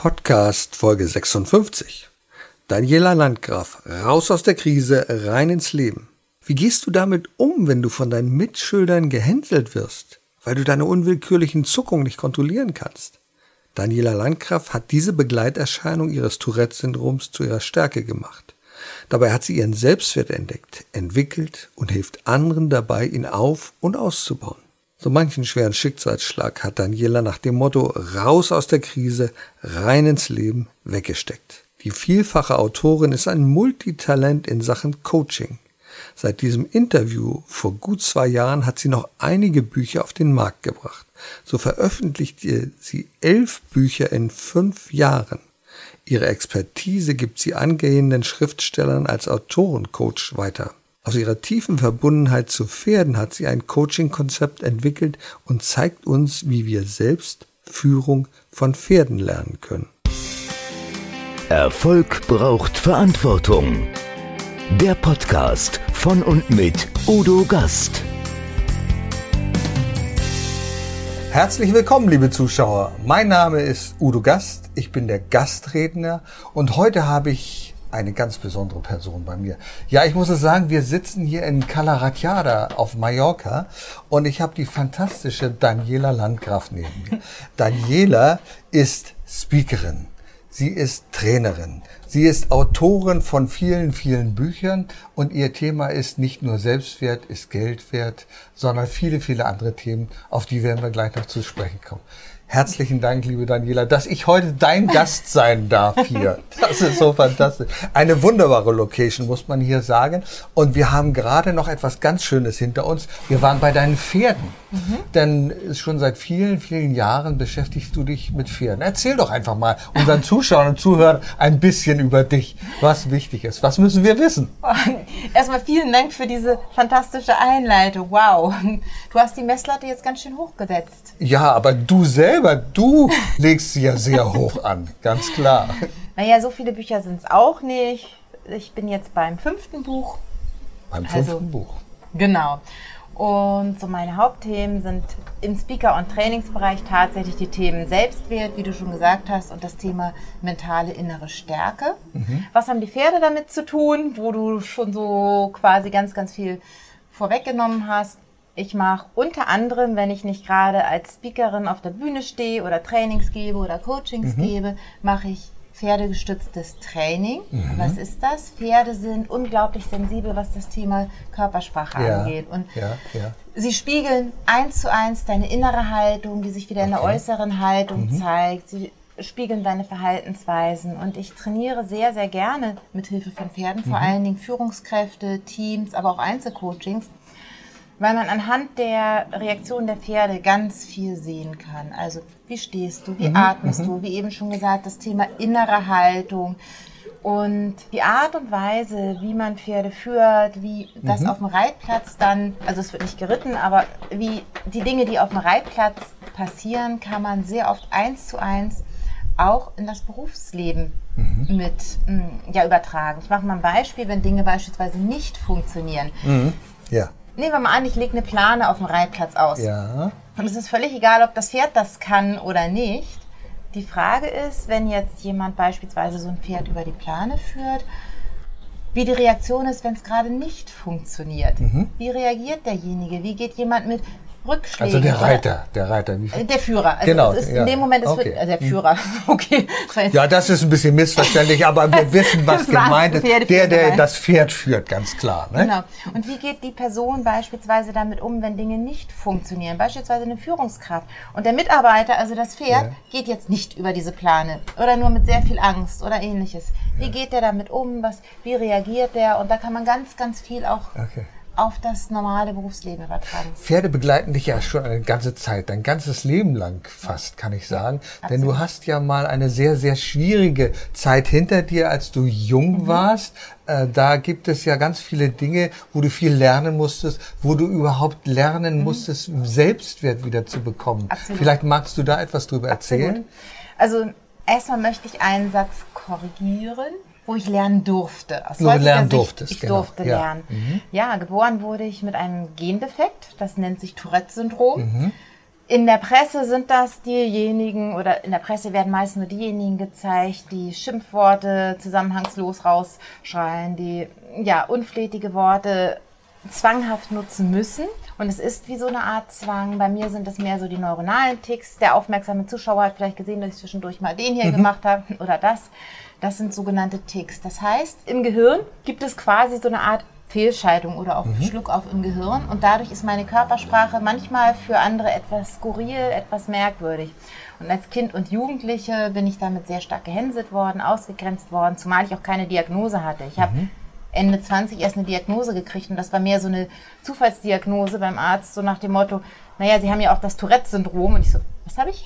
Podcast Folge 56. Daniela Landgraf, raus aus der Krise, rein ins Leben. Wie gehst du damit um, wenn du von deinen Mitschülern gehänselt wirst, weil du deine unwillkürlichen Zuckungen nicht kontrollieren kannst? Daniela Landgraf hat diese Begleiterscheinung ihres Tourette-Syndroms zu ihrer Stärke gemacht. Dabei hat sie ihren Selbstwert entdeckt, entwickelt und hilft anderen dabei, ihn auf- und auszubauen. So manchen schweren Schicksalsschlag hat Daniela nach dem Motto raus aus der Krise, rein ins Leben weggesteckt. Die vielfache Autorin ist ein Multitalent in Sachen Coaching. Seit diesem Interview vor gut zwei Jahren hat sie noch einige Bücher auf den Markt gebracht. So veröffentlichte sie elf Bücher in fünf Jahren. Ihre Expertise gibt sie angehenden Schriftstellern als Autorencoach weiter. Aus ihrer tiefen Verbundenheit zu Pferden hat sie ein Coaching-Konzept entwickelt und zeigt uns, wie wir selbst Führung von Pferden lernen können. Erfolg braucht Verantwortung. Der Podcast von und mit Udo Gast. Herzlich willkommen, liebe Zuschauer. Mein Name ist Udo Gast. Ich bin der Gastredner und heute habe ich eine ganz besondere Person bei mir. Ja, ich muss es sagen, wir sitzen hier in Calaratiada auf Mallorca und ich habe die fantastische Daniela Landgraf neben mir. Daniela ist Speakerin. Sie ist Trainerin. Sie ist Autorin von vielen, vielen Büchern und ihr Thema ist nicht nur Selbstwert, ist Geld wert, sondern viele, viele andere Themen, auf die werden wir gleich noch zu sprechen kommen. Herzlichen Dank, liebe Daniela, dass ich heute dein Gast sein darf hier. Das ist so fantastisch. Eine wunderbare Location, muss man hier sagen. Und wir haben gerade noch etwas ganz Schönes hinter uns. Wir waren bei deinen Pferden. Mhm. Denn schon seit vielen, vielen Jahren beschäftigst du dich mit Pferden. Erzähl doch einfach mal unseren Zuschauern und Zuhörern ein bisschen über dich, was wichtig ist. Was müssen wir wissen? Erstmal vielen Dank für diese fantastische Einleitung. Wow. Du hast die Messlatte jetzt ganz schön hochgesetzt. Ja, aber du selber, du legst sie ja sehr hoch an, ganz klar. Naja, so viele Bücher sind es auch nicht. Ich bin jetzt beim fünften Buch. Beim fünften also, Buch. Genau. Und so meine Hauptthemen sind im Speaker- und Trainingsbereich tatsächlich die Themen Selbstwert, wie du schon gesagt hast, und das Thema mentale innere Stärke. Mhm. Was haben die Pferde damit zu tun, wo du schon so quasi ganz, ganz viel vorweggenommen hast? Ich mache unter anderem, wenn ich nicht gerade als Speakerin auf der Bühne stehe oder Trainings gebe oder Coachings mhm. gebe, mache ich pferdegestütztes Training. Mhm. Was ist das? Pferde sind unglaublich sensibel, was das Thema Körpersprache ja, angeht. Und ja, ja. sie spiegeln eins zu eins deine innere Haltung, die sich wieder okay. in der äußeren Haltung mhm. zeigt. Sie spiegeln deine Verhaltensweisen. Und ich trainiere sehr, sehr gerne mit Hilfe von Pferden, vor mhm. allen Dingen Führungskräfte, Teams, aber auch Einzelcoachings weil man anhand der Reaktion der Pferde ganz viel sehen kann. Also wie stehst du, wie mhm, atmest mhm. du, wie eben schon gesagt, das Thema innere Haltung und die Art und Weise, wie man Pferde führt, wie das mhm. auf dem Reitplatz dann, also es wird nicht geritten, aber wie die Dinge, die auf dem Reitplatz passieren, kann man sehr oft eins zu eins auch in das Berufsleben mhm. mit mm, ja, übertragen. Ich mache mal ein Beispiel, wenn Dinge beispielsweise nicht funktionieren. Mhm. Ja Nehmen wir mal an, ich lege eine Plane auf dem Reitplatz aus. Ja. Und es ist völlig egal, ob das Pferd das kann oder nicht. Die Frage ist, wenn jetzt jemand beispielsweise so ein Pferd über die Plane führt, wie die Reaktion ist, wenn es gerade nicht funktioniert. Mhm. Wie reagiert derjenige? Wie geht jemand mit Rückschlägen. Also der Reiter, der Reiter. Der Führer. Also genau. in ja. dem Moment ist okay. also der Führer. Okay. Ja, das ist ein bisschen missverständlich, aber wir wissen, was gemeint ist. Der, der das Pferd führt, ganz klar. Ne? Genau. Und wie geht die Person beispielsweise damit um, wenn Dinge nicht funktionieren? Beispielsweise eine Führungskraft. Und der Mitarbeiter, also das Pferd, ja. geht jetzt nicht über diese Plane oder nur mit sehr viel Angst oder ähnliches. Wie ja. geht der damit um? Was, wie reagiert der? Und da kann man ganz, ganz viel auch okay auf das normale Berufsleben übertragen. Pferde begleiten dich ja schon eine ganze Zeit, dein ganzes Leben lang fast, kann ich sagen. Ja, Denn du hast ja mal eine sehr, sehr schwierige Zeit hinter dir, als du jung mhm. warst. Äh, da gibt es ja ganz viele Dinge, wo du viel lernen musstest, wo du überhaupt lernen mhm. musstest, Selbstwert wieder zu bekommen. Absolut. Vielleicht magst du da etwas drüber Absolut. erzählen? Also erstmal möchte ich einen Satz korrigieren wo ich lernen durfte. Aus Nur lernen Sicht, durftest, ich genau. durfte ja. lernen. Mhm. Ja, geboren wurde ich mit einem Gendefekt, das nennt sich Tourette-Syndrom. Mhm. In der Presse sind das diejenigen, oder in der Presse werden meist nur diejenigen gezeigt, die Schimpfworte zusammenhangslos rausschreien, die ja unflätige Worte zwanghaft nutzen müssen. Und es ist wie so eine Art Zwang. Bei mir sind es mehr so die neuronalen Ticks. Der aufmerksame Zuschauer hat vielleicht gesehen, dass ich zwischendurch mal den hier mhm. gemacht habe oder das. Das sind sogenannte Ticks. Das heißt, im Gehirn gibt es quasi so eine Art Fehlschaltung oder auch mhm. Schluckauf im Gehirn. Und dadurch ist meine Körpersprache manchmal für andere etwas skurril, etwas merkwürdig. Und als Kind und Jugendliche bin ich damit sehr stark gehänselt worden, ausgegrenzt worden, zumal ich auch keine Diagnose hatte. Ich habe mhm. Ende 20 erst eine Diagnose gekriegt und das war mehr so eine Zufallsdiagnose beim Arzt, so nach dem Motto, naja, Sie haben ja auch das Tourette-Syndrom. Und ich so, was habe ich?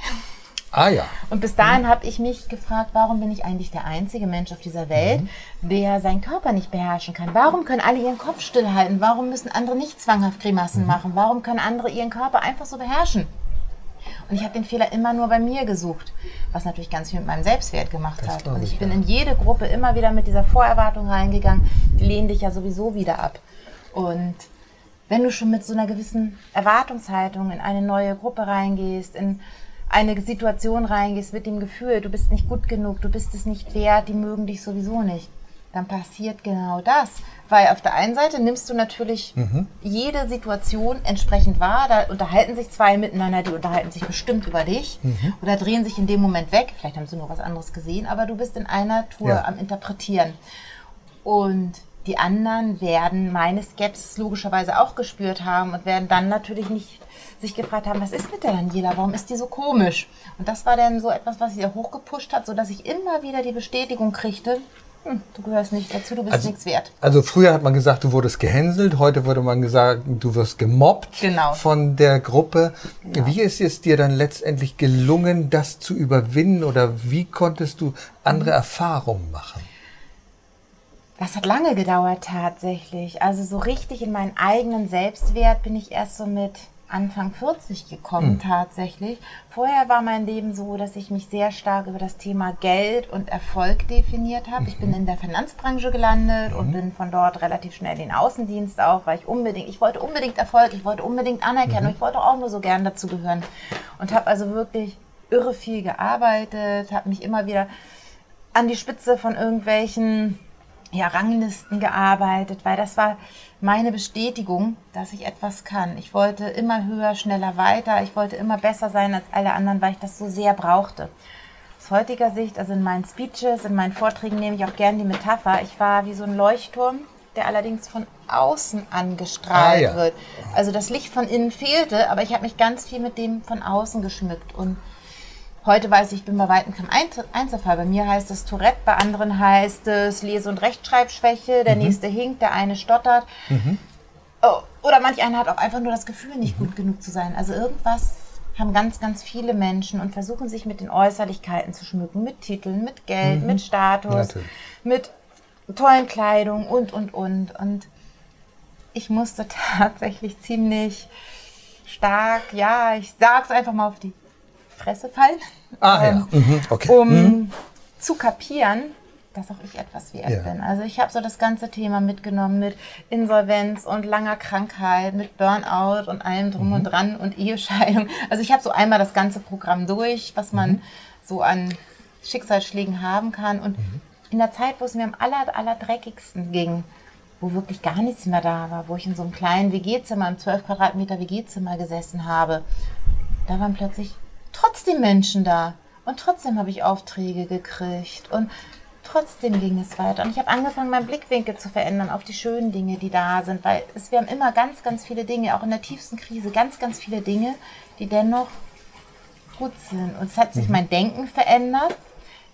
Ah ja. Und bis dahin mhm. habe ich mich gefragt, warum bin ich eigentlich der einzige Mensch auf dieser Welt, mhm. der seinen Körper nicht beherrschen kann? Warum können alle ihren Kopf stillhalten? Warum müssen andere nicht zwanghaft Grimassen mhm. machen? Warum können andere ihren Körper einfach so beherrschen? Und ich habe den Fehler immer nur bei mir gesucht, was natürlich ganz viel mit meinem Selbstwert gemacht das hat. Und ich, ich bin ja. in jede Gruppe immer wieder mit dieser Vorerwartung reingegangen, die lehnen dich ja sowieso wieder ab. Und wenn du schon mit so einer gewissen Erwartungshaltung in eine neue Gruppe reingehst, in eine Situation reingehst mit dem Gefühl, du bist nicht gut genug, du bist es nicht wert, die mögen dich sowieso nicht, dann passiert genau das. Weil auf der einen Seite nimmst du natürlich mhm. jede Situation entsprechend wahr. Da unterhalten sich zwei miteinander, die unterhalten sich bestimmt über dich mhm. oder drehen sich in dem Moment weg. Vielleicht haben sie nur was anderes gesehen, aber du bist in einer Tour ja. am Interpretieren. Und die anderen werden meine Skepsis logischerweise auch gespürt haben und werden dann natürlich nicht sich gefragt haben, was ist mit der Daniela? Warum ist die so komisch? Und das war dann so etwas, was sie hochgepusht hat, sodass ich immer wieder die Bestätigung kriegte, hm, du gehörst nicht dazu, du bist also, nichts wert. Also früher hat man gesagt, du wurdest gehänselt, heute würde man gesagt, du wirst gemobbt genau. von der Gruppe. Genau. Wie ist es dir dann letztendlich gelungen, das zu überwinden oder wie konntest du andere mhm. Erfahrungen machen? Das hat lange gedauert tatsächlich. Also so richtig in meinen eigenen Selbstwert bin ich erst so mit Anfang 40 gekommen mhm. tatsächlich. Vorher war mein Leben so, dass ich mich sehr stark über das Thema Geld und Erfolg definiert habe. Mhm. Ich bin mhm. in der Finanzbranche gelandet mhm. und bin von dort relativ schnell in den Außendienst auch, weil ich unbedingt, ich wollte unbedingt Erfolg, ich wollte unbedingt Anerkennung, mhm. ich wollte auch nur so gern dazu gehören und habe also wirklich irre viel gearbeitet, habe mich immer wieder an die Spitze von irgendwelchen ja, Ranglisten gearbeitet, weil das war meine Bestätigung, dass ich etwas kann. Ich wollte immer höher, schneller weiter. Ich wollte immer besser sein als alle anderen, weil ich das so sehr brauchte. Aus heutiger Sicht, also in meinen Speeches, in meinen Vorträgen nehme ich auch gerne die Metapher. Ich war wie so ein Leuchtturm, der allerdings von außen angestrahlt ah, ja. wird. Also das Licht von innen fehlte, aber ich habe mich ganz viel mit dem von außen geschmückt und Heute weiß ich, ich bin bei weitem kein Einzelfall. Bei mir heißt es Tourette, bei anderen heißt es Lese- und Rechtschreibschwäche, der mhm. nächste hinkt, der eine stottert. Mhm. Oh, oder manch einer hat auch einfach nur das Gefühl, nicht mhm. gut genug zu sein. Also irgendwas haben ganz, ganz viele Menschen und versuchen sich mit den Äußerlichkeiten zu schmücken, mit Titeln, mit Geld, mhm. mit Status, Natürlich. mit tollen Kleidung und, und, und. Und ich musste tatsächlich ziemlich stark, ja, ich sag's einfach mal auf die Fresse fallen, ah, ähm, ja. mhm, okay. um mhm. zu kapieren, dass auch ich etwas wert ja. bin. Also ich habe so das ganze Thema mitgenommen mit Insolvenz und langer Krankheit, mit Burnout und allem drum mhm. und dran und Ehescheidung. Also ich habe so einmal das ganze Programm durch, was man mhm. so an Schicksalsschlägen haben kann. Und mhm. in der Zeit, wo es mir am aller, aller dreckigsten ging, wo wirklich gar nichts mehr da war, wo ich in so einem kleinen WG-Zimmer, im 12 Quadratmeter WG-Zimmer gesessen habe, da waren plötzlich trotzdem Menschen da. Und trotzdem habe ich Aufträge gekriegt. Und trotzdem ging es weiter. Und ich habe angefangen, meinen Blickwinkel zu verändern auf die schönen Dinge, die da sind. Weil es, wir haben immer ganz, ganz viele Dinge, auch in der tiefsten Krise, ganz, ganz viele Dinge, die dennoch gut sind. Und es hat sich mhm. mein Denken verändert.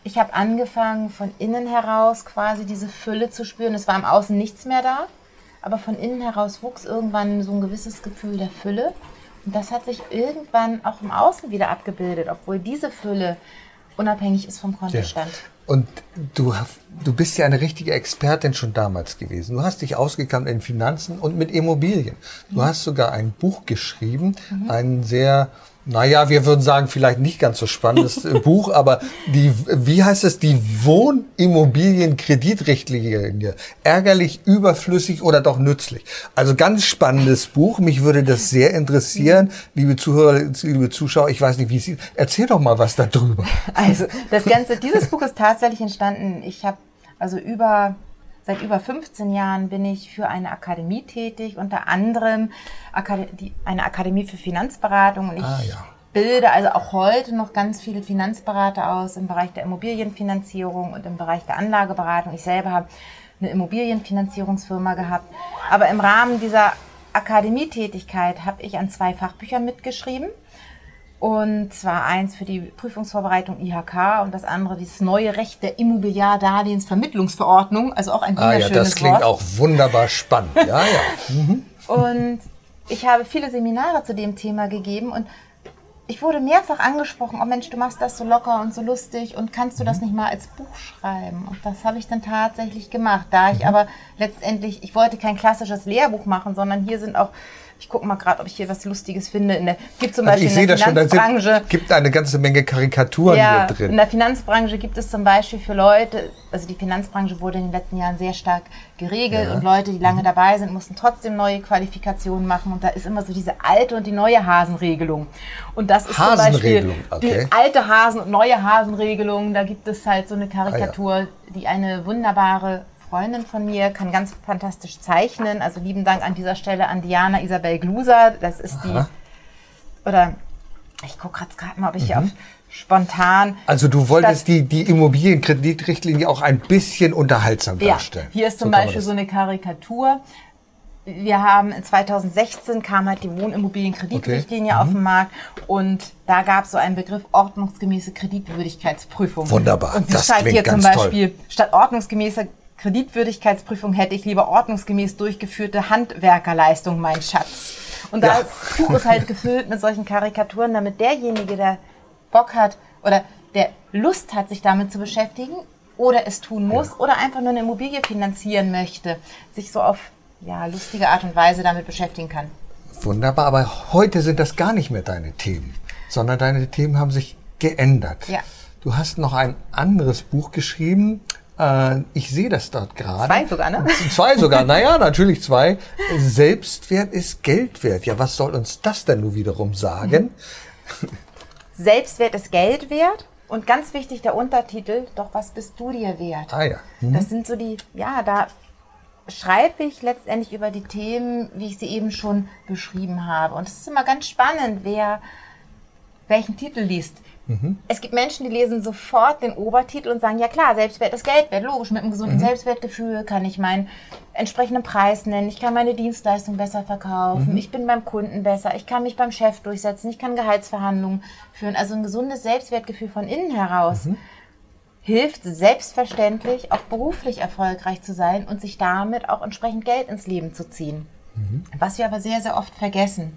Ich habe angefangen, von innen heraus quasi diese Fülle zu spüren. Es war im Außen nichts mehr da. Aber von innen heraus wuchs irgendwann so ein gewisses Gefühl der Fülle. Und das hat sich irgendwann auch im Außen wieder abgebildet, obwohl diese Fülle unabhängig ist vom Kontostand. Ja. Und du, du bist ja eine richtige Expertin schon damals gewesen. Du hast dich ausgekannt in Finanzen und mit Immobilien. Du hast sogar ein Buch geschrieben, mhm. ein sehr naja, wir würden sagen, vielleicht nicht ganz so spannendes äh, Buch, aber die, wie heißt es, die Wohnimmobilienkreditrichtlinie. Ärgerlich, überflüssig oder doch nützlich. Also ganz spannendes Buch. Mich würde das sehr interessieren, liebe Zuhörer, liebe Zuschauer. Ich weiß nicht, wie Sie, erzähl doch mal was darüber. Also, das Ganze, dieses Buch ist tatsächlich entstanden. Ich habe also über Seit über 15 Jahren bin ich für eine Akademie tätig, unter anderem eine Akademie für Finanzberatung. Und ich ah, ja. bilde also auch heute noch ganz viele Finanzberater aus im Bereich der Immobilienfinanzierung und im Bereich der Anlageberatung. Ich selber habe eine Immobilienfinanzierungsfirma gehabt. Aber im Rahmen dieser Akademietätigkeit habe ich an zwei Fachbüchern mitgeschrieben. Und zwar eins für die Prüfungsvorbereitung IHK und das andere dieses neue Recht der Immobiliardarlehensvermittlungsverordnung, also auch ein wunderschönes Wort. Ah ja, das klingt Wort. auch wunderbar spannend. Ja, ja. Mhm. Und ich habe viele Seminare zu dem Thema gegeben und ich wurde mehrfach angesprochen, oh Mensch, du machst das so locker und so lustig und kannst du das mhm. nicht mal als Buch schreiben? Und das habe ich dann tatsächlich gemacht. Da ich mhm. aber letztendlich, ich wollte kein klassisches Lehrbuch machen, sondern hier sind auch ich gucke mal gerade, ob ich hier was Lustiges finde. In der, gibt zum also Beispiel in der Finanzbranche. Schon, gibt eine ganze Menge Karikaturen ja, hier drin. In der Finanzbranche gibt es zum Beispiel für Leute, also die Finanzbranche wurde in den letzten Jahren sehr stark geregelt ja. und Leute, die lange mhm. dabei sind, mussten trotzdem neue Qualifikationen machen. Und da ist immer so diese alte und die neue Hasenregelung. Und das ist zum Beispiel okay. die alte Hasen- und neue Hasenregelung. Da gibt es halt so eine Karikatur, ah, ja. die eine wunderbare Freundin von mir, kann ganz fantastisch zeichnen. Also lieben Dank an dieser Stelle an Diana Isabel Gluser. Das ist Aha. die, oder ich gucke gerade mal, ob ich mhm. hier auf spontan. Also du wolltest die, die Immobilienkreditrichtlinie auch ein bisschen unterhaltsam darstellen. Ja, hier ist zum so Beispiel so eine Karikatur. Wir haben 2016 kam halt die Wohnimmobilienkreditrichtlinie okay. auf mhm. den Markt und da gab es so einen Begriff ordnungsgemäße Kreditwürdigkeitsprüfung. Wunderbar. Und sie das schreibt hier zum Beispiel toll. statt ordnungsgemäßer Kreditwürdigkeitsprüfung hätte ich lieber ordnungsgemäß durchgeführte Handwerkerleistung, mein Schatz. Und das ja. Buch ist halt gefüllt mit solchen Karikaturen, damit derjenige, der Bock hat oder der Lust hat, sich damit zu beschäftigen oder es tun muss ja. oder einfach nur eine Immobilie finanzieren möchte, sich so auf ja, lustige Art und Weise damit beschäftigen kann. Wunderbar, aber heute sind das gar nicht mehr deine Themen, sondern deine Themen haben sich geändert. Ja. Du hast noch ein anderes Buch geschrieben, äh, ich sehe das dort gerade. Zwei sogar, ne? Zwei sogar, naja, natürlich zwei. Selbstwert ist Geld wert. Ja, was soll uns das denn nun wiederum sagen? Selbstwert ist Geld wert. Und ganz wichtig der Untertitel, doch was bist du dir wert? Ah ja. Mhm. Das sind so die, ja, da schreibe ich letztendlich über die Themen, wie ich sie eben schon beschrieben habe. Und es ist immer ganz spannend, wer welchen Titel liest. Mhm. Es gibt Menschen, die lesen sofort den Obertitel und sagen, ja klar, Selbstwert ist Geld wert. Logisch, mit einem gesunden mhm. Selbstwertgefühl kann ich meinen entsprechenden Preis nennen, ich kann meine Dienstleistung besser verkaufen, mhm. ich bin beim Kunden besser, ich kann mich beim Chef durchsetzen, ich kann Gehaltsverhandlungen führen. Also ein gesundes Selbstwertgefühl von innen heraus mhm. hilft selbstverständlich auch beruflich erfolgreich zu sein und sich damit auch entsprechend Geld ins Leben zu ziehen. Mhm. Was wir aber sehr, sehr oft vergessen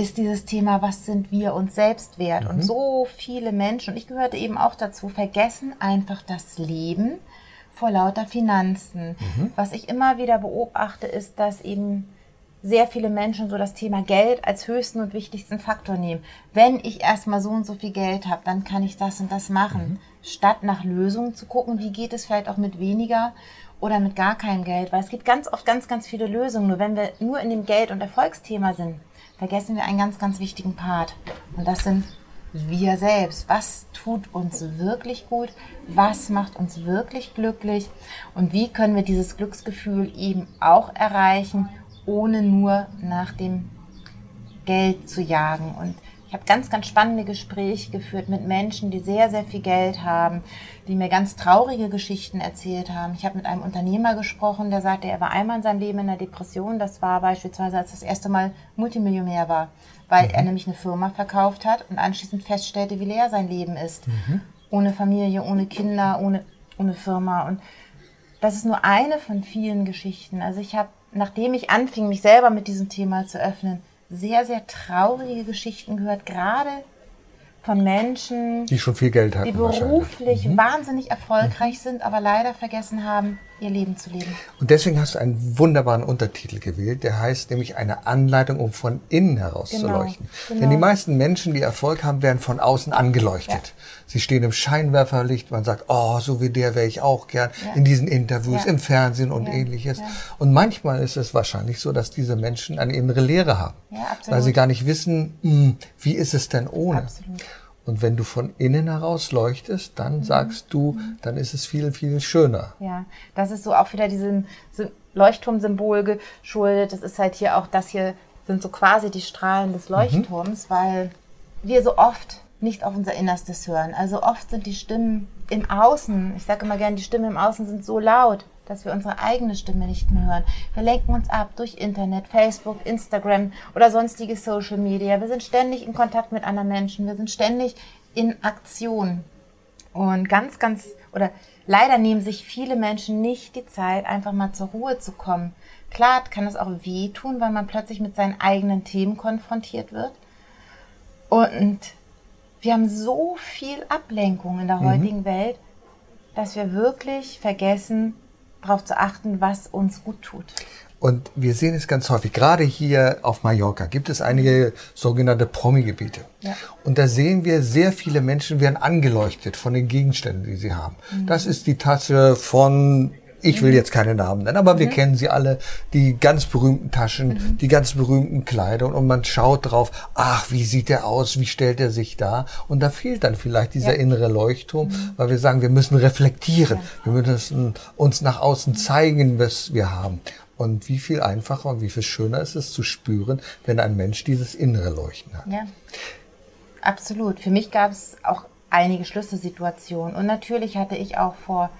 ist dieses Thema, was sind wir uns selbst wert? Mhm. Und so viele Menschen, und ich gehörte eben auch dazu, vergessen einfach das Leben vor lauter Finanzen. Mhm. Was ich immer wieder beobachte, ist, dass eben sehr viele Menschen so das Thema Geld als höchsten und wichtigsten Faktor nehmen. Wenn ich erstmal so und so viel Geld habe, dann kann ich das und das machen. Mhm. Statt nach Lösungen zu gucken, wie geht es vielleicht auch mit weniger oder mit gar keinem Geld. Weil es gibt ganz oft ganz, ganz viele Lösungen. Nur wenn wir nur in dem Geld- und Erfolgsthema sind, vergessen wir einen ganz, ganz wichtigen Part. Und das sind wir selbst. Was tut uns wirklich gut? Was macht uns wirklich glücklich? Und wie können wir dieses Glücksgefühl eben auch erreichen, ohne nur nach dem Geld zu jagen? Und ich habe ganz, ganz spannende Gespräche geführt mit Menschen, die sehr, sehr viel Geld haben, die mir ganz traurige Geschichten erzählt haben. Ich habe mit einem Unternehmer gesprochen, der sagte, er war einmal in seinem Leben in einer Depression. Das war beispielsweise, als das erste Mal Multimillionär war, weil mhm. er nämlich eine Firma verkauft hat und anschließend feststellte, wie leer sein Leben ist. Mhm. Ohne Familie, ohne Kinder, ohne, ohne Firma. Und das ist nur eine von vielen Geschichten. Also ich habe, nachdem ich anfing, mich selber mit diesem Thema zu öffnen, sehr, sehr traurige Geschichten gehört, gerade von Menschen, die schon viel Geld hatten. Die beruflich mhm. wahnsinnig erfolgreich mhm. sind, aber leider vergessen haben, ihr Leben zu leben. Und deswegen hast du einen wunderbaren Untertitel gewählt, der heißt nämlich eine Anleitung, um von innen heraus genau, zu leuchten. Genau. Denn die meisten Menschen, die Erfolg haben, werden von außen angeleuchtet. Ja. Sie stehen im Scheinwerferlicht, man sagt, oh, so wie der wäre ich auch gern, ja. in diesen Interviews, ja. im Fernsehen und ähnliches. Und manchmal ist es wahrscheinlich so, dass diese Menschen eine innere Lehre haben, weil sie gar nicht wissen, hm, wie ist es denn ohne. Absolut. Und wenn du von innen heraus leuchtest, dann mhm. sagst du, dann ist es viel, viel schöner. Ja, das ist so auch wieder diesem Leuchtturmsymbol geschuldet. Das ist halt hier auch, das hier sind so quasi die Strahlen des mhm. Leuchtturms, mhm. weil wir so oft nicht auf unser Innerstes hören. Also oft sind die Stimmen im Außen, ich sage immer gerne, die Stimmen im Außen sind so laut, dass wir unsere eigene Stimme nicht mehr hören. Wir lenken uns ab durch Internet, Facebook, Instagram oder sonstige Social Media. Wir sind ständig in Kontakt mit anderen Menschen. Wir sind ständig in Aktion. Und ganz, ganz, oder leider nehmen sich viele Menschen nicht die Zeit, einfach mal zur Ruhe zu kommen. Klar kann es auch wehtun, weil man plötzlich mit seinen eigenen Themen konfrontiert wird. Und wir haben so viel Ablenkung in der mhm. heutigen Welt, dass wir wirklich vergessen, darauf zu achten, was uns gut tut. Und wir sehen es ganz häufig, gerade hier auf Mallorca gibt es einige sogenannte Promi-Gebiete. Ja. Und da sehen wir, sehr viele Menschen werden angeleuchtet von den Gegenständen, die sie haben. Mhm. Das ist die Tasche von ich will mhm. jetzt keine Namen nennen, aber mhm. wir kennen sie alle, die ganz berühmten Taschen, mhm. die ganz berühmten Kleider und man schaut drauf, ach, wie sieht der aus, wie stellt er sich da? Und da fehlt dann vielleicht dieser innere Leuchtturm, mhm. weil wir sagen, wir müssen reflektieren, wir müssen uns nach außen zeigen, was wir haben. Und wie viel einfacher und wie viel schöner ist es zu spüren, wenn ein Mensch dieses innere Leuchten hat. Ja, absolut. Für mich gab es auch einige Schlüsselsituationen. Und natürlich hatte ich auch vor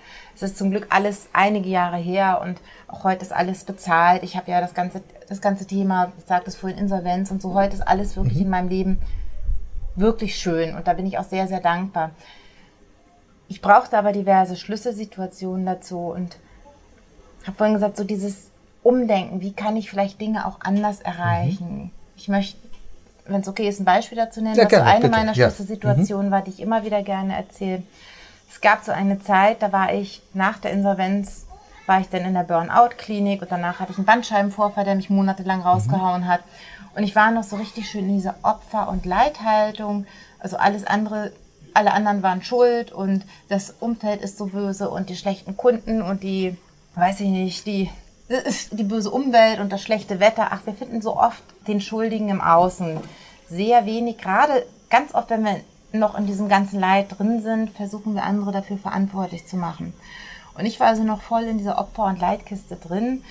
es ist zum Glück alles einige Jahre her und auch heute ist alles bezahlt. Ich habe ja das ganze, das ganze Thema, ich sagte es vorhin, Insolvenz und so. Heute ist alles wirklich mhm. in meinem Leben wirklich schön und da bin ich auch sehr, sehr dankbar. Ich brauchte aber diverse Schlüsselsituationen dazu und habe vorhin gesagt, so dieses Umdenken, wie kann ich vielleicht Dinge auch anders erreichen? Mhm. Ich möchte, wenn es okay ist, ein Beispiel dazu nennen. Sehr gerne, so eine bitte. meiner Schlüsselsituationen ja. mhm. war, die ich immer wieder gerne erzähle. Es gab so eine Zeit, da war ich nach der Insolvenz, war ich dann in der Burnout-Klinik und danach hatte ich einen Bandscheibenvorfall, der mich monatelang rausgehauen hat. Und ich war noch so richtig schön in dieser Opfer- und Leidhaltung. Also alles andere, alle anderen waren schuld und das Umfeld ist so böse und die schlechten Kunden und die, weiß ich nicht, die, die böse Umwelt und das schlechte Wetter. Ach, wir finden so oft den Schuldigen im Außen. Sehr wenig, gerade ganz oft, wenn wir noch in diesem ganzen Leid drin sind, versuchen wir andere dafür verantwortlich zu machen. Und ich war also noch voll in dieser Opfer- und Leidkiste drin.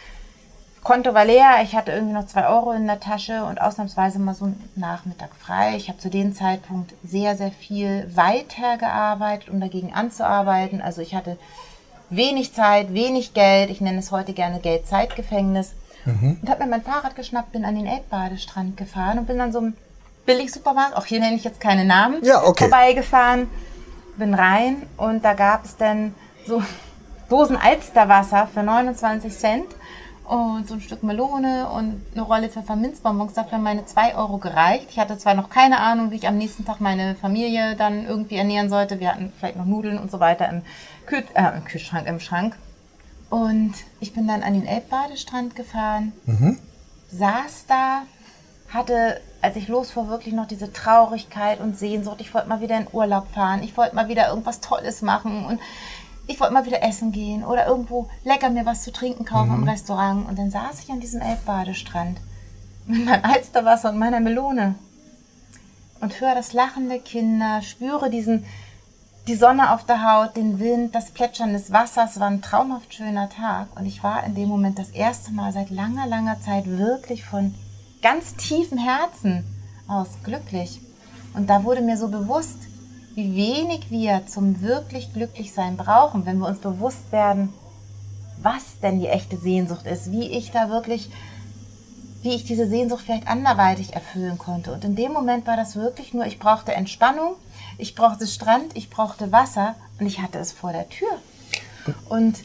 Konto war leer, ich hatte irgendwie noch zwei Euro in der Tasche und ausnahmsweise mal so einen Nachmittag frei. Ich habe zu dem Zeitpunkt sehr, sehr viel weitergearbeitet, um dagegen anzuarbeiten. Also ich hatte wenig Zeit, wenig Geld. Ich nenne es heute gerne Geld-Zeit-Gefängnis. Mhm. Und habe mir mein Fahrrad geschnappt, bin an den Elbbadestrand gefahren und bin dann so Billigsupermarkt, auch hier nenne ich jetzt keine Namen, ja, okay. vorbeigefahren, bin rein und da gab es dann so Dosen Alsterwasser für 29 Cent und so ein Stück Melone und eine Rolle Pfefferminzbonbons. Dafür haben meine 2 Euro gereicht. Ich hatte zwar noch keine Ahnung, wie ich am nächsten Tag meine Familie dann irgendwie ernähren sollte. Wir hatten vielleicht noch Nudeln und so weiter im, Kühl äh, im Kühlschrank, im Schrank. Und ich bin dann an den Elbbadestrand gefahren, mhm. saß da, hatte als ich losfuhr, wirklich noch diese Traurigkeit und Sehnsucht. Ich wollte mal wieder in Urlaub fahren. Ich wollte mal wieder irgendwas Tolles machen und ich wollte mal wieder essen gehen oder irgendwo lecker mir was zu trinken kaufen mhm. im Restaurant. Und dann saß ich an diesem Elbbadestrand mit meinem Alsterwasser und meiner Melone und höre das Lachen der Kinder, spüre diesen, die Sonne auf der Haut, den Wind, das Plätschern des Wassers. War ein traumhaft schöner Tag und ich war in dem Moment das erste Mal seit langer, langer Zeit wirklich von ganz tiefen Herzen aus glücklich. Und da wurde mir so bewusst, wie wenig wir zum wirklich glücklich sein brauchen, wenn wir uns bewusst werden, was denn die echte Sehnsucht ist, wie ich da wirklich, wie ich diese Sehnsucht vielleicht anderweitig erfüllen konnte. Und in dem Moment war das wirklich nur, ich brauchte Entspannung, ich brauchte Strand, ich brauchte Wasser und ich hatte es vor der Tür. Und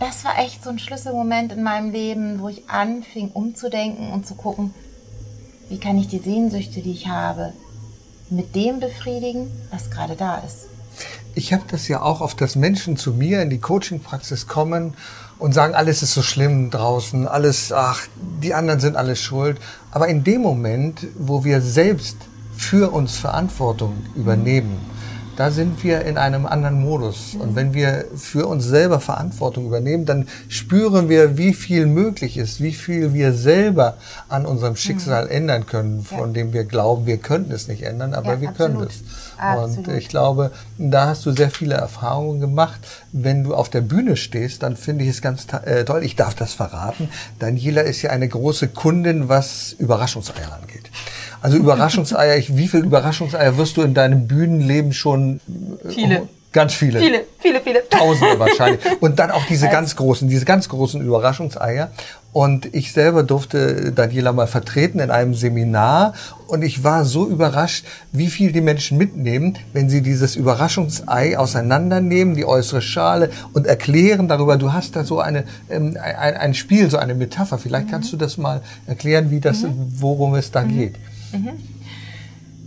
das war echt so ein Schlüsselmoment in meinem Leben, wo ich anfing umzudenken und zu gucken, wie kann ich die Sehnsüchte, die ich habe, mit dem befriedigen, was gerade da ist. Ich habe das ja auch oft, dass Menschen zu mir in die Coaching-Praxis kommen und sagen, alles ist so schlimm draußen, alles, ach, die anderen sind alles schuld. Aber in dem Moment, wo wir selbst für uns Verantwortung übernehmen, da sind wir in einem anderen Modus. Und wenn wir für uns selber Verantwortung übernehmen, dann spüren wir, wie viel möglich ist, wie viel wir selber an unserem Schicksal mhm. ändern können, von ja. dem wir glauben, wir könnten es nicht ändern, aber ja, wir absolut. können es. Absolut. Und ich glaube, da hast du sehr viele Erfahrungen gemacht. Wenn du auf der Bühne stehst, dann finde ich es ganz äh, toll. Ich darf das verraten. Daniela ist ja eine große Kundin, was Überraschungseier angeht. Also Überraschungseier, ich, wie viele Überraschungseier wirst du in deinem Bühnenleben schon? Äh, viele. Ganz viele. Viele, viele, viele. Tausende wahrscheinlich. Und dann auch diese ganz großen, diese ganz großen Überraschungseier. Und ich selber durfte Daniela mal vertreten in einem Seminar und ich war so überrascht, wie viel die Menschen mitnehmen, wenn sie dieses Überraschungsei auseinandernehmen, die äußere Schale und erklären darüber, du hast da so eine, ähm, ein, ein Spiel, so eine Metapher. Vielleicht mhm. kannst du das mal erklären, wie das, mhm. worum es da mhm. geht. Mhm.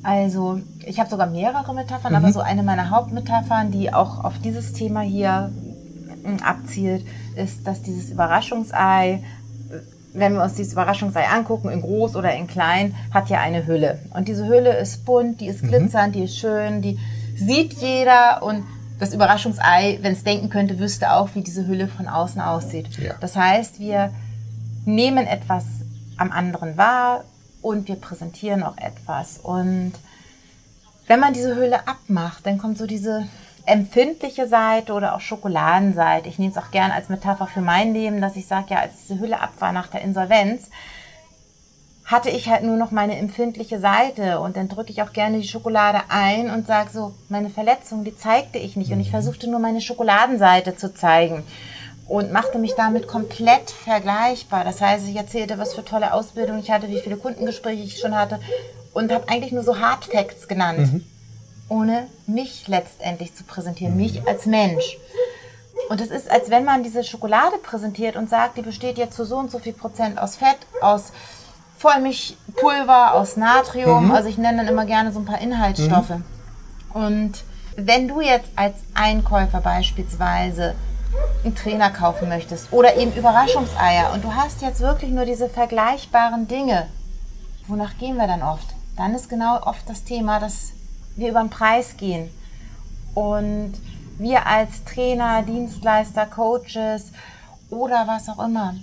Also ich habe sogar mehrere Metaphern, mhm. aber so eine meiner Hauptmetaphern, die auch auf dieses Thema hier mm, abzielt, ist, dass dieses Überraschungsei, wenn wir uns dieses Überraschungsei angucken, in groß oder in klein, hat ja eine Hülle. Und diese Hülle ist bunt, die ist mhm. glitzernd, die ist schön, die sieht jeder und das Überraschungsei, wenn es denken könnte, wüsste auch, wie diese Hülle von außen aussieht. Ja. Das heißt, wir nehmen etwas am anderen wahr, und wir präsentieren auch etwas. Und wenn man diese Hülle abmacht, dann kommt so diese empfindliche Seite oder auch Schokoladenseite. Ich nehme es auch gerne als Metapher für mein Leben, dass ich sage, ja, als diese Hülle ab war nach der Insolvenz, hatte ich halt nur noch meine empfindliche Seite und dann drücke ich auch gerne die Schokolade ein und sage so, meine Verletzung, die zeigte ich nicht und ich versuchte nur meine Schokoladenseite zu zeigen und machte mich damit komplett vergleichbar. Das heißt, ich erzählte, was für tolle Ausbildung ich hatte, wie viele Kundengespräche ich schon hatte und habe eigentlich nur so Hard Facts genannt, mhm. ohne mich letztendlich zu präsentieren, mich als Mensch. Und es ist, als wenn man diese Schokolade präsentiert und sagt, die besteht jetzt zu so und so viel Prozent aus Fett, aus Vollmilchpulver, aus Natrium. Mhm. Also ich nenne dann immer gerne so ein paar Inhaltsstoffe. Mhm. Und wenn du jetzt als Einkäufer beispielsweise einen Trainer kaufen möchtest oder eben Überraschungseier und du hast jetzt wirklich nur diese vergleichbaren Dinge, wonach gehen wir dann oft? Dann ist genau oft das Thema, dass wir über den Preis gehen. Und wir als Trainer, Dienstleister, Coaches oder was auch immer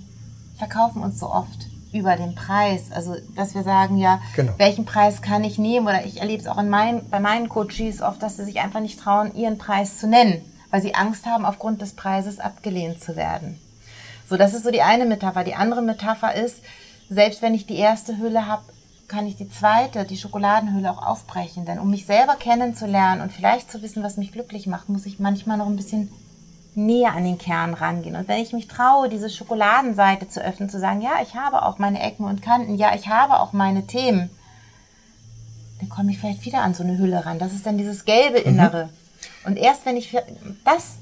verkaufen uns so oft über den Preis. Also, dass wir sagen, ja, genau. welchen Preis kann ich nehmen? Oder ich erlebe es auch in mein, bei meinen Coaches oft, dass sie sich einfach nicht trauen, ihren Preis zu nennen weil sie Angst haben, aufgrund des Preises abgelehnt zu werden. So, das ist so die eine Metapher. Die andere Metapher ist, selbst wenn ich die erste Hülle habe, kann ich die zweite, die Schokoladenhülle auch aufbrechen. Denn um mich selber kennenzulernen und vielleicht zu wissen, was mich glücklich macht, muss ich manchmal noch ein bisschen näher an den Kern rangehen. Und wenn ich mich traue, diese Schokoladenseite zu öffnen, zu sagen, ja, ich habe auch meine Ecken und Kanten, ja, ich habe auch meine Themen, dann komme ich vielleicht wieder an so eine Hülle ran. Das ist dann dieses gelbe mhm. Innere. Mhm. Und erst wenn ich das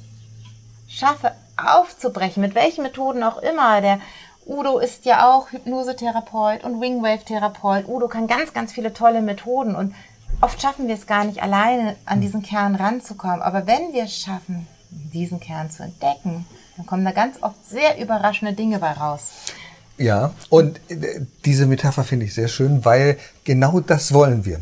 schaffe aufzubrechen, mit welchen Methoden auch immer, der Udo ist ja auch Hypnosetherapeut und Wingwave-Therapeut. Udo kann ganz, ganz viele tolle Methoden und oft schaffen wir es gar nicht alleine an diesen Kern ranzukommen. Aber wenn wir es schaffen, diesen Kern zu entdecken, dann kommen da ganz oft sehr überraschende Dinge bei raus. Ja, und äh, diese Metapher finde ich sehr schön, weil genau das wollen wir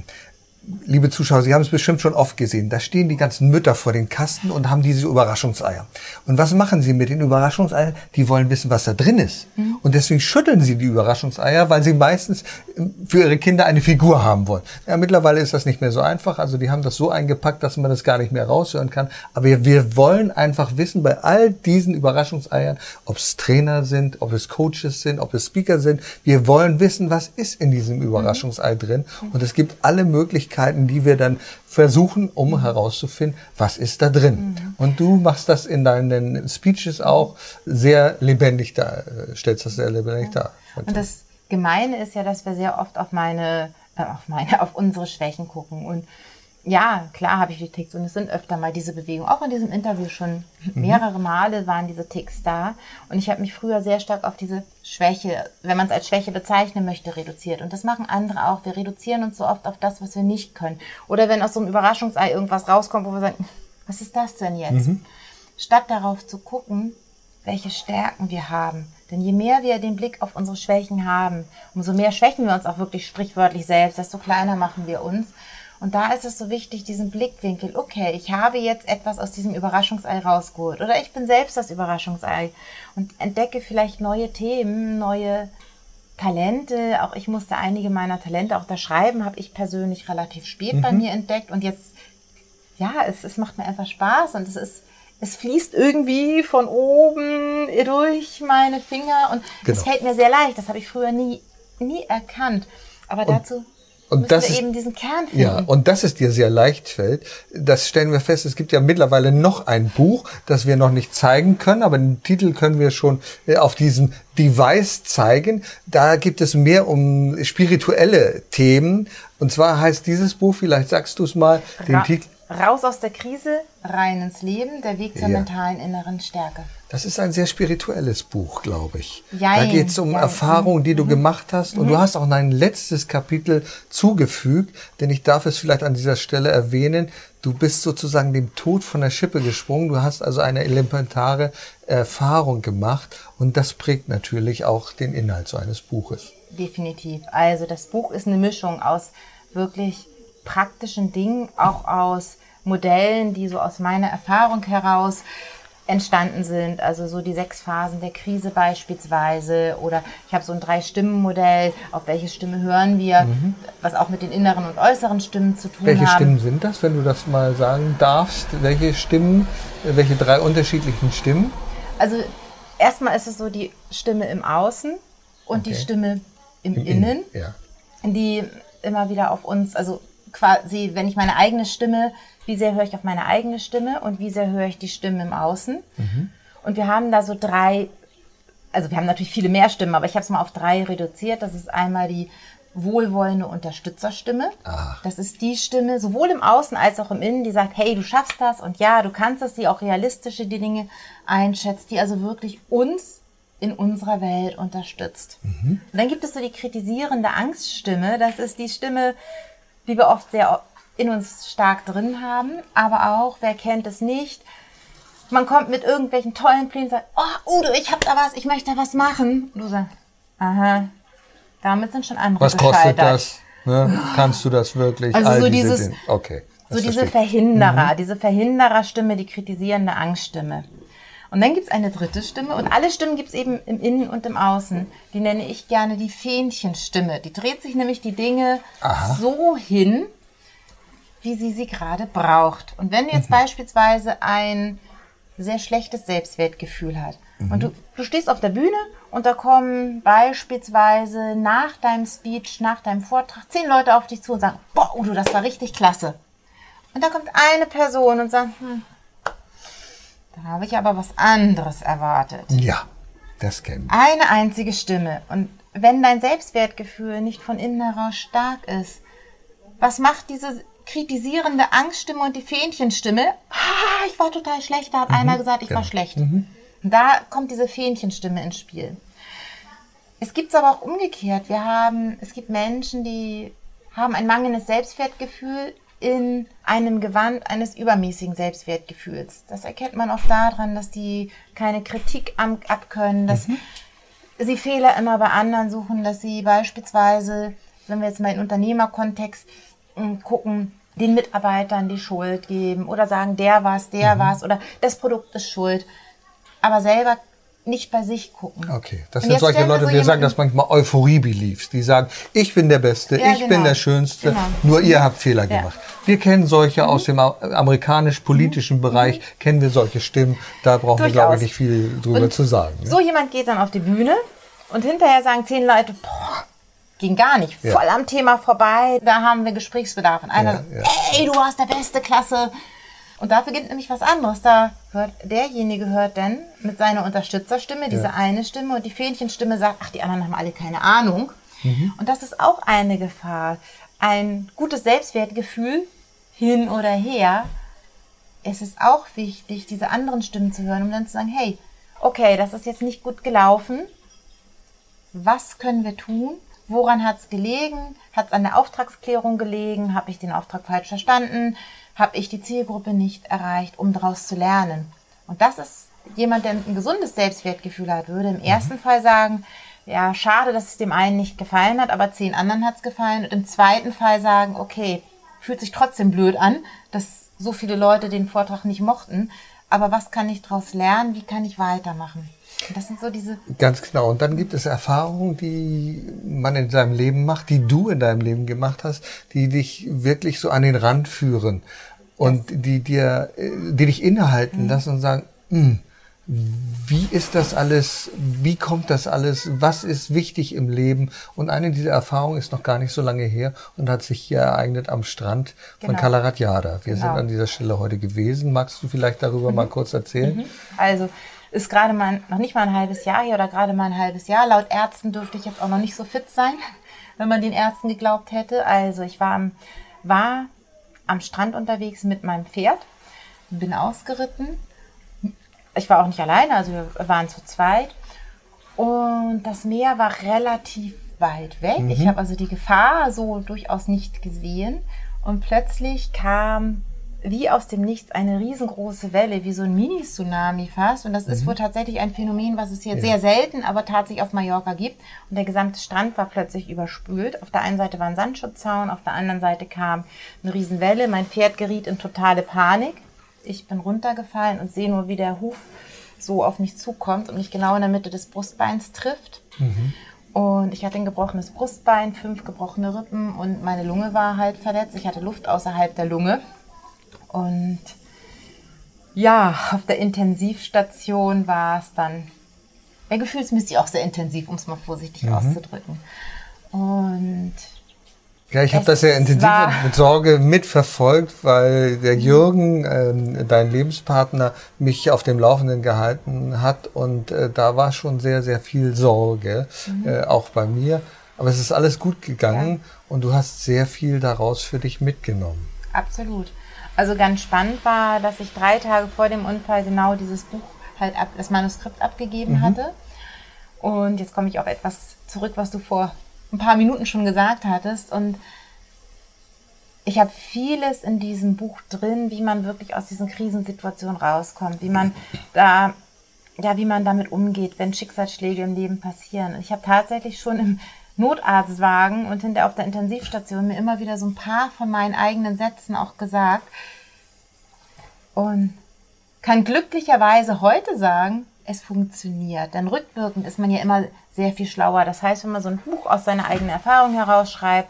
liebe Zuschauer, Sie haben es bestimmt schon oft gesehen. Da stehen die ganzen Mütter vor den Kasten und haben diese Überraschungseier. Und was machen sie mit den Überraschungseiern? Die wollen wissen, was da drin ist. Mhm. Und deswegen schütteln sie die Überraschungseier, weil sie meistens ähm, für ihre Kinder eine Figur haben wollen. Ja, mittlerweile ist das nicht mehr so einfach. Also die haben das so eingepackt, dass man das gar nicht mehr raushören kann. Aber wir, wir wollen einfach wissen, bei all diesen Überraschungseiern, ob es Trainer sind, ob es Coaches sind, ob es Speaker sind, wir wollen wissen, was ist in diesem Überraschungsei drin. Und es gibt alle Möglichkeiten, Möglichkeiten, die wir dann versuchen, um herauszufinden, was ist da drin. Mhm. Und du machst das in deinen Speeches auch sehr lebendig da, stellst das sehr lebendig dar. Und das Gemeine ist ja, dass wir sehr oft auf meine, äh, auf meine, auf unsere Schwächen gucken und Ja, klar habe ich die Ticks und es sind öfter mal diese Bewegungen. Auch in diesem Interview schon mehrere Male waren diese Ticks da. Und ich habe mich früher sehr stark auf diese Schwäche, wenn man es als Schwäche bezeichnen möchte, reduziert. Und das machen andere auch. Wir reduzieren uns so oft auf das, was wir nicht können. Oder wenn aus so einem Überraschungsei irgendwas rauskommt, wo wir sagen, was ist das denn jetzt? Statt darauf zu gucken, welche Stärken wir haben. Denn je mehr wir den Blick auf unsere Schwächen haben, umso mehr schwächen wir uns auch wirklich sprichwörtlich selbst, desto kleiner machen wir uns. Und da ist es so wichtig, diesen Blickwinkel, okay, ich habe jetzt etwas aus diesem Überraschungsei rausgeholt oder ich bin selbst das Überraschungsei und entdecke vielleicht neue Themen, neue Talente. Auch ich musste einige meiner Talente auch da schreiben, habe ich persönlich relativ spät bei mir entdeckt und jetzt, ja, es, es macht mir einfach Spaß und es ist, es fließt irgendwie von oben durch meine Finger und es Genau. fällt mir sehr leicht. Das habe ich früher nie, nie erkannt. Aber dazu und das ist- eben diesen Kern finden. Ja, und dass es dir sehr leicht fällt, das stellen wir fest. Es gibt ja mittlerweile noch ein Buch, das wir noch nicht zeigen können, aber den Titel können wir schon äh, auf diesem Device zeigen. Da gibt es mehr um spirituelle Themen. Und zwar heißt dieses Buch, vielleicht sagst du es mal, den Ra Titel. Raus aus der Krise, rein ins Leben, der Weg zur Ja. mentalen inneren Stärke. Das ist ein sehr spirituelles Buch, glaube ich. Jein, da geht es um jein. Erfahrungen, die du gemacht hast. Und du hast auch ein letztes Kapitel zugefügt, denn ich darf es vielleicht an dieser Stelle erwähnen. Du bist sozusagen dem Tod von der Schippe gesprungen. Du hast also eine elementare Erfahrung gemacht. Und das prägt natürlich auch den Inhalt so eines Buches. Definitiv. Also das Buch ist eine Mischung aus wirklich praktischen Dingen, auch aus Modellen, die so aus meiner Erfahrung heraus entstanden sind. Also so die sechs Phasen der Krise beispielsweise. Oder ich habe so ein Drei-Stimmen-Modell, auf welche Stimme hören wir, was auch mit den inneren und äußeren Stimmen zu tun Welche haben. Stimmen sind das, wenn du das mal sagen darfst? Welche Stimmen, welche drei unterschiedlichen Stimmen? Also erstmal ist es so die Stimme im Außen und die Okay. Stimme im, Im Innen. Ja. die immer wieder auf uns, also quasi, wenn ich meine eigene Stimme, wie sehr höre ich auf meine eigene Stimme und wie sehr höre ich die Stimme im Außen. Und wir haben da so drei, also wir haben natürlich viele mehr Stimmen, aber ich habe es mal auf drei reduziert. Das ist einmal die wohlwollende Unterstützerstimme. Das ist die Stimme, sowohl im Außen als auch im Innen, die sagt, hey, du schaffst das und ja, du kannst das, die auch realistische die Dinge einschätzt, die also wirklich uns in unserer Welt unterstützt. Und dann gibt es so die kritisierende Angststimme. Das ist die Stimme, die wir oft sehr in uns stark drin haben, aber auch, wer kennt es nicht, man kommt mit irgendwelchen tollen Plänen und sagt, oh Udo, ich hab da was, ich möchte da was machen. Und du sagst, aha, damit sind schon andere Was kostet das? Ne? Kannst du das wirklich? Also All so diese dieses- Dinge. Okay. So diese verstehe. Verhinderer, Mhm. diese Verhindererstimme, die kritisierende Angststimme. Und dann gibt's eine dritte Stimme und alle Stimmen gibt's eben im Innen und im Außen. Die nenne ich gerne die Fähnchenstimme. Die dreht sich nämlich die Dinge Aha. so hin, wie sie sie gerade braucht. Und wenn Mhm. jetzt beispielsweise ein sehr schlechtes Selbstwertgefühl hat Mhm. und du, du stehst auf der Bühne und da kommen beispielsweise nach deinem Speech, nach deinem Vortrag zehn Leute auf dich zu und sagen, boah, Udo, das war richtig klasse. Und da kommt eine Person und sagt, hm, da habe ich aber was anderes erwartet. Ja, das kennen wir. Eine einzige Stimme. Und wenn dein Selbstwertgefühl nicht von innen heraus stark ist, was macht diese kritisierende Angststimme und die Fähnchenstimme? Ah, ich war total schlecht, da hat einer gesagt, ich war genau. schlecht. Und da kommt diese Fähnchenstimme ins Spiel. Es gibt es aber auch umgekehrt. Wir haben, es gibt Menschen, die haben ein mangelndes Selbstwertgefühl in einem Gewand eines übermäßigen Selbstwertgefühls. Das erkennt man oft daran, dass die keine Kritik abkönnen, dass sie Fehler immer bei anderen suchen, dass sie beispielsweise, wenn wir jetzt mal in Unternehmerkontext ähm, gucken, den Mitarbeitern die Schuld geben oder sagen, der war's, der war's oder das Produkt ist schuld, aber selber nicht bei sich gucken. Okay, das Und sind solche Leute, so wir sagen das manchmal Euphorie-Beliefs. Die sagen, ich bin der Beste, Ja, ich bin genau. der Schönste, Genau. nur ihr habt Fehler Ja. Mhm. gemacht. Wir kennen solche aus dem amerikanisch-politischen Bereich, kennen wir solche Stimmen. Da brauchen wir, glaube ich, Durchaus. nicht viel drüber Und zu sagen. ne? So jemand geht dann auf die Bühne und hinterher sagen zehn Leute, boah, ging gar nicht, Ja. voll am Thema vorbei, da haben wir Gesprächsbedarf. Und einer Ja, sagt, ja. ey, du warst der beste Klasse. Und da beginnt nämlich was anderes. Da hört derjenige hört dann mit seiner Unterstützerstimme, diese eine Stimme und die Fähnchenstimme sagt, ach, die anderen haben alle keine Ahnung. Mhm. Und das ist auch eine Gefahr. Ein gutes Selbstwertgefühl hin oder her, es ist auch wichtig, diese anderen Stimmen zu hören, um dann zu sagen, hey, okay, das ist jetzt nicht gut gelaufen. Was können wir tun? Woran hat es gelegen? Hat es an der Auftragsklärung gelegen? Habe ich den Auftrag falsch verstanden? Habe ich die Zielgruppe nicht erreicht, um daraus zu lernen? Und das ist jemand, der ein gesundes Selbstwertgefühl hat, würde im ersten mhm. Fall sagen, ja, schade, dass es dem einen nicht gefallen hat, aber zehn anderen hat es gefallen. Und im zweiten Fall sagen, okay, fühlt sich trotzdem blöd an, dass so viele Leute den Vortrag nicht mochten. Aber was kann ich daraus lernen? Wie kann ich weitermachen? Das sind so diese. Ganz genau. Und dann gibt es Erfahrungen, die man in seinem Leben macht, die du in deinem Leben gemacht hast, die dich wirklich so an den Rand führen und die dir, die dich innehalten mhm. lassen und sagen, hm, wie ist das alles, wie kommt das alles, was ist wichtig im Leben. Und eine dieser Erfahrungen ist noch gar nicht so lange her und hat sich hier ereignet am Strand genau. von Kalaratjada. Wir genau. sind an dieser Stelle heute gewesen. Magst du vielleicht darüber mhm. mal kurz erzählen? Mhm. Also ist gerade mal noch nicht mal ein halbes Jahr hier oder gerade mal ein halbes Jahr. Laut Ärzten dürfte ich jetzt auch noch nicht so fit sein, wenn man den Ärzten geglaubt hätte. Also ich war am, war am Strand unterwegs mit meinem Pferd, bin ausgeritten ich war auch nicht alleine, also wir waren zu zweit. Und das Meer war relativ weit weg. Mhm. Ich habe also die Gefahr so durchaus nicht gesehen. Und plötzlich kam wie aus dem Nichts eine riesengroße Welle, wie so ein Mini-Tsunami fast. Und das mhm. ist wohl tatsächlich ein Phänomen, was es hier ja. sehr selten, aber tatsächlich auf Mallorca gibt. Und der gesamte Strand war plötzlich überspült. Auf der einen Seite war ein Sandschutzzaun, auf der anderen Seite kam eine Riesenwelle. Mein Pferd geriet in totale Panik. Ich bin runtergefallen und sehe nur, wie der Huf so auf mich zukommt und mich genau in der Mitte des Brustbeins trifft. Mhm. Und ich hatte ein gebrochenes Brustbein, fünf gebrochene Rippen und meine Lunge war halt verletzt. Ich hatte Luft außerhalb der Lunge. Und ja, auf der Intensivstation war es dann, ja, gefühlsmäßig auch sehr intensiv, um es mal vorsichtig mhm. auszudrücken. Und ja, ich habe das sehr intensiv mit Sorge mitverfolgt, weil der Jürgen, äh, dein Lebenspartner, mich auf dem Laufenden gehalten hat und äh, da war schon sehr, sehr viel Sorge, mhm. äh, auch bei mir. Aber es ist alles gut gegangen ja. und du hast sehr viel daraus für dich mitgenommen. Absolut. Also ganz spannend war, dass ich drei Tage vor dem Unfall genau dieses Buch halt ab, das Manuskript abgegeben mhm. hatte. Und jetzt komme ich auf etwas zurück, was du vor ein paar Minuten schon gesagt hattest. Und ich habe vieles in diesem Buch drin, wie man wirklich aus diesen Krisensituationen rauskommt, wie man da, ja, wie man damit umgeht, wenn Schicksalsschläge im Leben passieren. Und ich habe tatsächlich schon im Notarztwagen und hinter auf der Intensivstation mir immer wieder so ein paar von meinen eigenen Sätzen auch gesagt. Und kann glücklicherweise heute sagen, es funktioniert. Denn rückwirkend ist man ja immer sehr viel schlauer. Das heißt, wenn man so ein Buch aus seiner eigenen Erfahrung herausschreibt,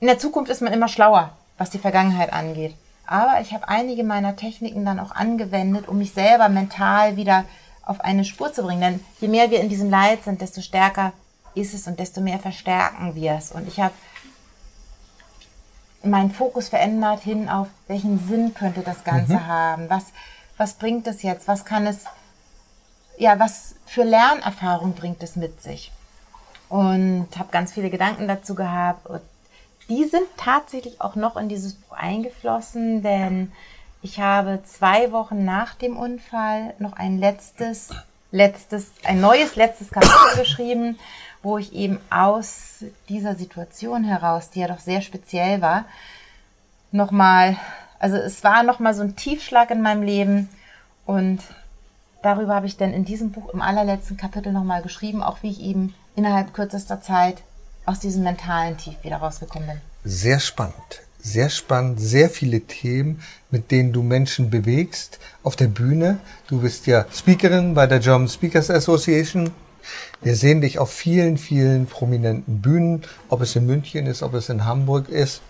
in der Zukunft ist man immer schlauer, was die Vergangenheit angeht. Aber ich habe einige meiner Techniken dann auch angewendet, um mich selber mental wieder auf eine Spur zu bringen. Denn je mehr wir in diesem Leid sind, desto stärker ist es und desto mehr verstärken wir es. Und ich habe meinen Fokus verändert hin auf, welchen Sinn könnte das Ganze mhm. haben? Was, was bringt es jetzt? Was kann es ja, was für Lernerfahrung bringt es mit sich? Und habe ganz viele Gedanken dazu gehabt. Und die sind tatsächlich auch noch in dieses Buch eingeflossen, denn ich habe zwei Wochen nach dem Unfall noch ein letztes, letztes, ein neues letztes Kapitel geschrieben, wo ich eben aus dieser Situation heraus, die ja doch sehr speziell war, nochmal, also es war nochmal so ein Tiefschlag in meinem Leben und darüber habe ich dann in diesem Buch im allerletzten Kapitel nochmal geschrieben, auch wie ich eben innerhalb kürzester Zeit aus diesem mentalen Tief wieder rausgekommen bin. Sehr spannend. Sehr spannend, sehr viele Themen, mit denen du Menschen bewegst auf der Bühne. Du bist ja Speakerin bei der German Speakers Association. Wir sehen dich auf vielen, vielen prominenten Bühnen, ob es in München ist, ob es in Hamburg ist.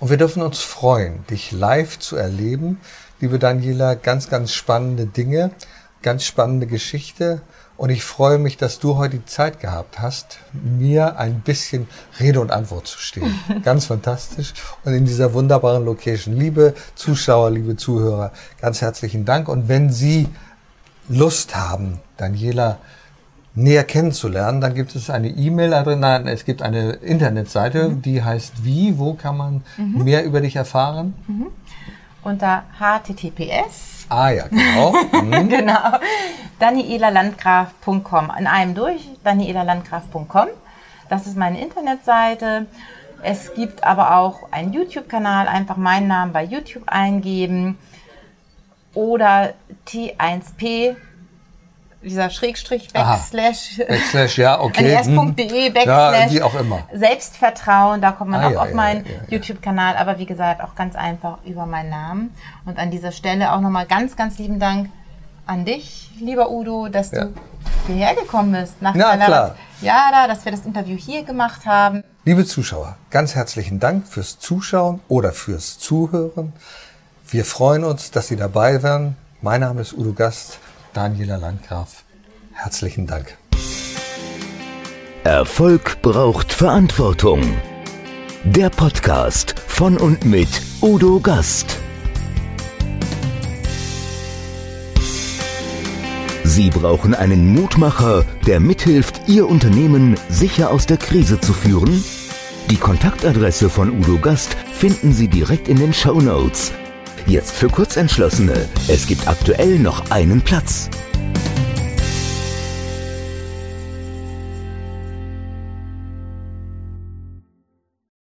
Und wir dürfen uns freuen, dich live zu erleben liebe Daniela, ganz, ganz spannende Dinge, ganz spannende Geschichte. Und ich freue mich, dass du heute die Zeit gehabt hast, mir ein bisschen Rede und Antwort zu stehen. Ganz fantastisch. Und in dieser wunderbaren Location. Liebe Zuschauer, liebe Zuhörer, ganz herzlichen Dank. Und wenn Sie Lust haben, Daniela näher kennenzulernen, dann gibt es eine E-Mail-Adresse, nein, es gibt eine Internetseite, Mhm. die heißt wie, wo kann man mehr über dich erfahren? Unter https Ah ja, genau. Mhm. genau. danieelalandgraf.com. In einem durch, danieelalandgraf.com. Das ist meine Internetseite. Es gibt aber auch einen YouTube-Kanal. Einfach meinen Namen bei YouTube eingeben. Oder T1P, dieser Schrägstrich, Aha. Backslash, Backslash, ja, okay. ns.de, Ja, Backslash, wie auch immer. Selbstvertrauen, da kommt man Ah, auch ja, auf ja, meinen ja, ja. YouTube-Kanal, aber wie gesagt, auch ganz einfach über meinen Namen. Und an dieser Stelle auch nochmal ganz, ganz lieben Dank an dich, lieber Udo, dass Ja. du hierher gekommen bist. Nach Na, deiner- klar. Ja, da, dass wir das Interview hier gemacht haben. Liebe Zuschauer, ganz herzlichen Dank fürs Zuschauen oder fürs Zuhören. Wir freuen uns, dass Sie dabei waren. Mein Name ist Udo Gast, Daniela Landgraf. Herzlichen Dank. Erfolg braucht Verantwortung. Der Podcast von und mit Udo Gast. Sie brauchen einen Mutmacher, der mithilft, Ihr Unternehmen sicher aus der Krise zu führen? Die Kontaktadresse von Udo Gast finden Sie direkt in den Show Notes. Jetzt für Kurzentschlossene. Es gibt aktuell noch einen Platz.